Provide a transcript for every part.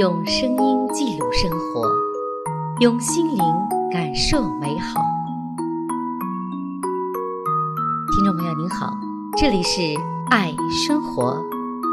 用声音记录生活，用心灵感受美好。听众朋友您好，这里是爱生活，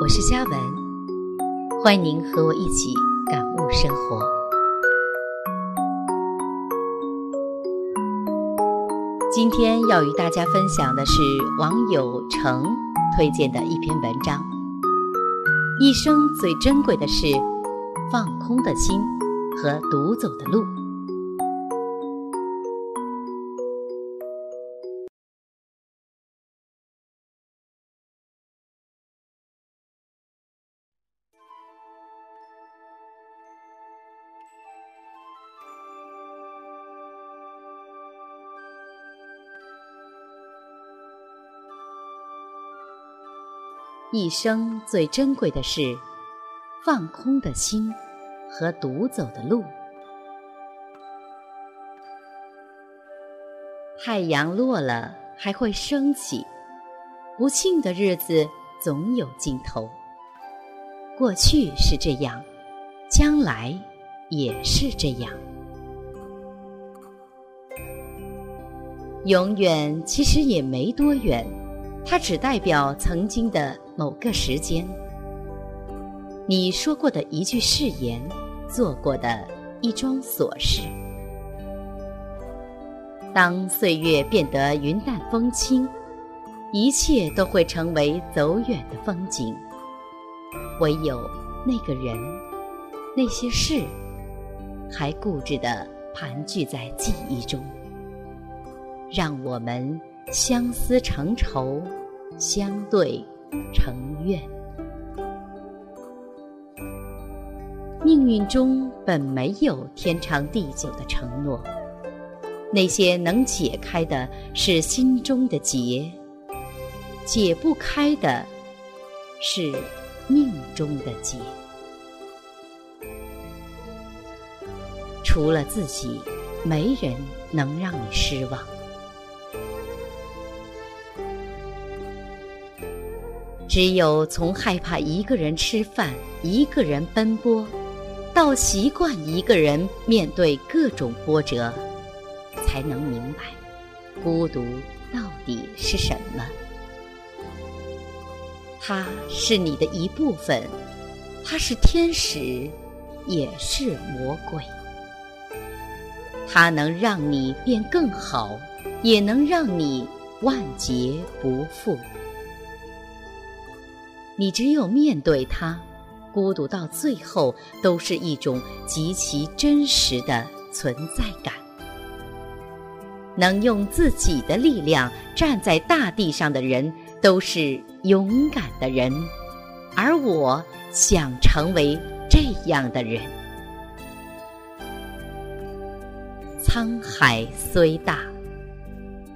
我是嘉文，欢迎您和我一起感悟生活。今天要与大家分享的是网友程推荐的一篇文章。一生最珍贵的是。放空的心和独走的路。一生最珍贵的事。放空的心和独走的路。太阳落了还会升起，不幸的日子总有尽头。过去是这样，将来也是这样。永远其实也没多远，它只代表曾经的某个时间。你说过的一句誓言，做过的一桩琐事，当岁月变得云淡风轻，一切都会成为走远的风景。唯有那个人，那些事，还固执地盘踞在记忆中，让我们相思成仇，相对成怨。命运中本没有天长地久的承诺，那些能解开的是心中的结，解不开的是命中的结。除了自己，没人能让你失望。只有从害怕一个人吃饭，一个人奔波。到习惯一个人面对各种波折，才能明白孤独到底是什么。它是你的一部分，它是天使，也是魔鬼。它能让你变更好，也能让你万劫不复。你只有面对它。孤独到最后都是一种极其真实的存在感。能用自己的力量站在大地上的人，都是勇敢的人。而我想成为这样的人。沧海虽大，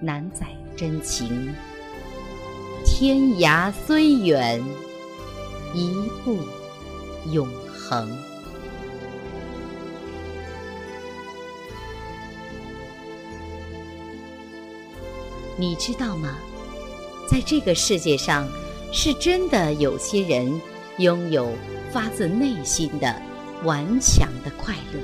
难载真情；天涯虽远，一步。永恒。你知道吗？在这个世界上，是真的有些人拥有发自内心的顽强的快乐，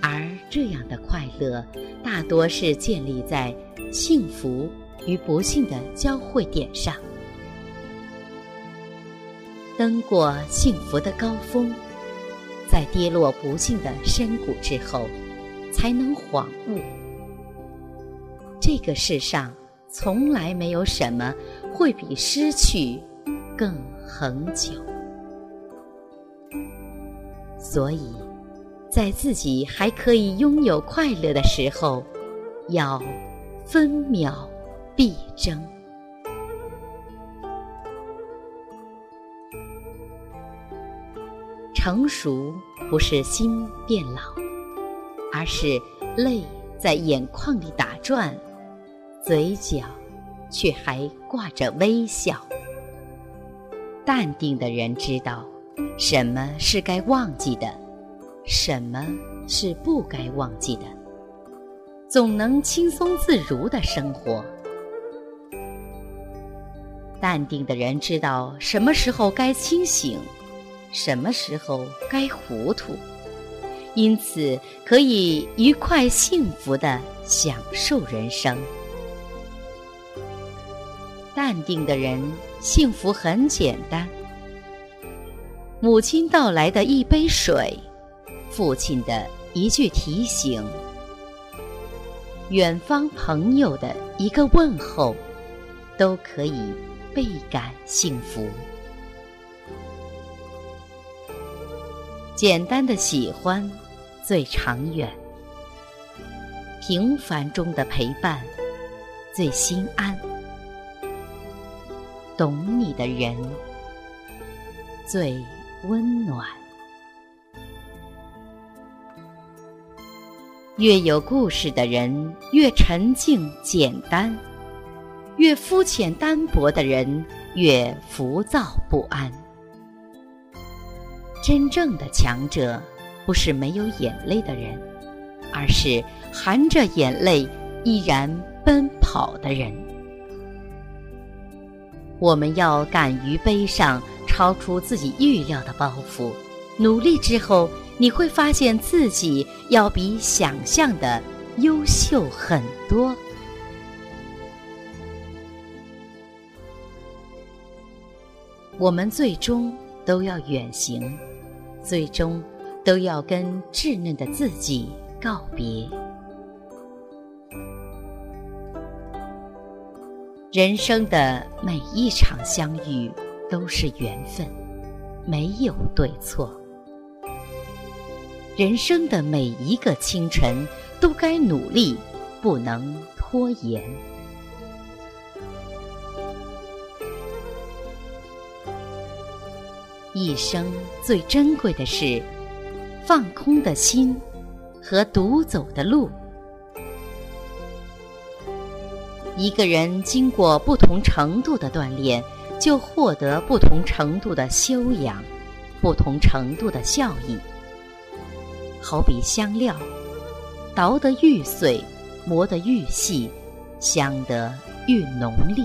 而这样的快乐，大多是建立在幸福与不幸的交汇点上。登过幸福的高峰，在跌落不幸的深谷之后，才能恍悟：这个世上从来没有什么会比失去更恒久。所以，在自己还可以拥有快乐的时候，要分秒必争。成熟不是心变老，而是泪在眼眶里打转，嘴角却还挂着微笑。淡定的人知道，什么是该忘记的，什么是不该忘记的，总能轻松自如的生活。淡定的人知道什么时候该清醒。什么时候该糊涂，因此可以愉快幸福的享受人生。淡定的人，幸福很简单。母亲到来的一杯水，父亲的一句提醒，远方朋友的一个问候，都可以倍感幸福。简单的喜欢最长远，平凡中的陪伴最心安。懂你的人最温暖。越有故事的人越沉静简单，越肤浅单薄的人越浮躁不安。真正的强者，不是没有眼泪的人，而是含着眼泪依然奔跑的人。我们要敢于背上超出自己预料的包袱，努力之后，你会发现自己要比想象的优秀很多。我们最终都要远行。最终，都要跟稚嫩的自己告别。人生的每一场相遇都是缘分，没有对错。人生的每一个清晨都该努力，不能拖延。一生最珍贵的是放空的心和独走的路。一个人经过不同程度的锻炼，就获得不同程度的修养，不同程度的效益。好比香料，捣得愈碎，磨得愈细，香得愈浓烈。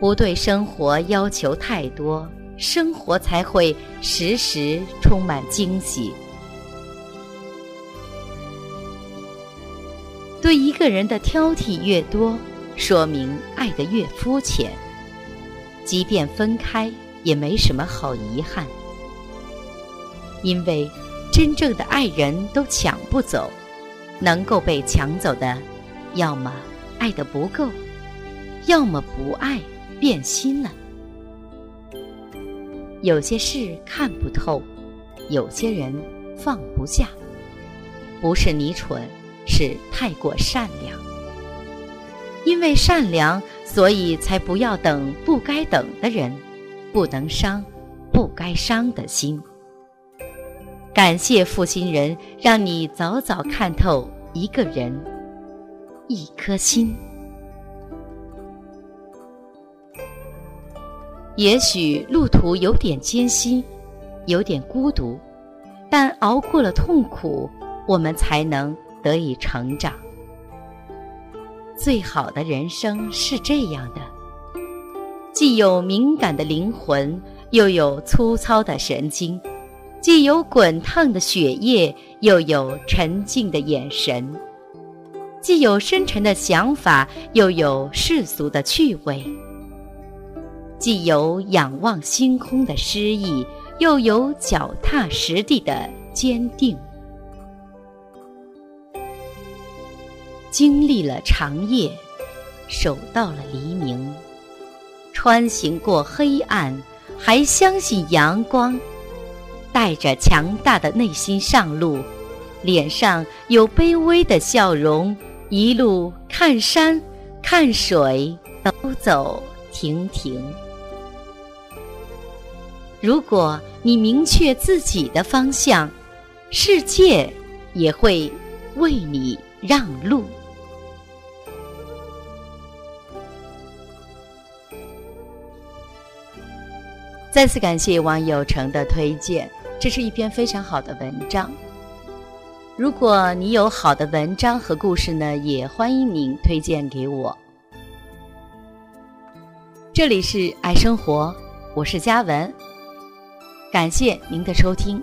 不对生活要求太多，生活才会时时充满惊喜。对一个人的挑剔越多，说明爱的越肤浅。即便分开，也没什么好遗憾，因为真正的爱人都抢不走，能够被抢走的，要么爱的不够，要么不爱。变心了，有些事看不透，有些人放不下。不是你蠢，是太过善良。因为善良，所以才不要等不该等的人，不能伤不该伤的心。感谢负心人，让你早早看透一个人，一颗心。也许路途有点艰辛，有点孤独，但熬过了痛苦，我们才能得以成长。最好的人生是这样的：既有敏感的灵魂，又有粗糙的神经；既有滚烫的血液，又有沉静的眼神；既有深沉的想法，又有世俗的趣味。既有仰望星空的诗意，又有脚踏实地的坚定。经历了长夜，守到了黎明，穿行过黑暗，还相信阳光。带着强大的内心上路，脸上有卑微的笑容，一路看山看水，走走停停。如果你明确自己的方向，世界也会为你让路。再次感谢王有成的推荐，这是一篇非常好的文章。如果你有好的文章和故事呢，也欢迎您推荐给我。这里是爱生活，我是嘉文，感谢您的收听。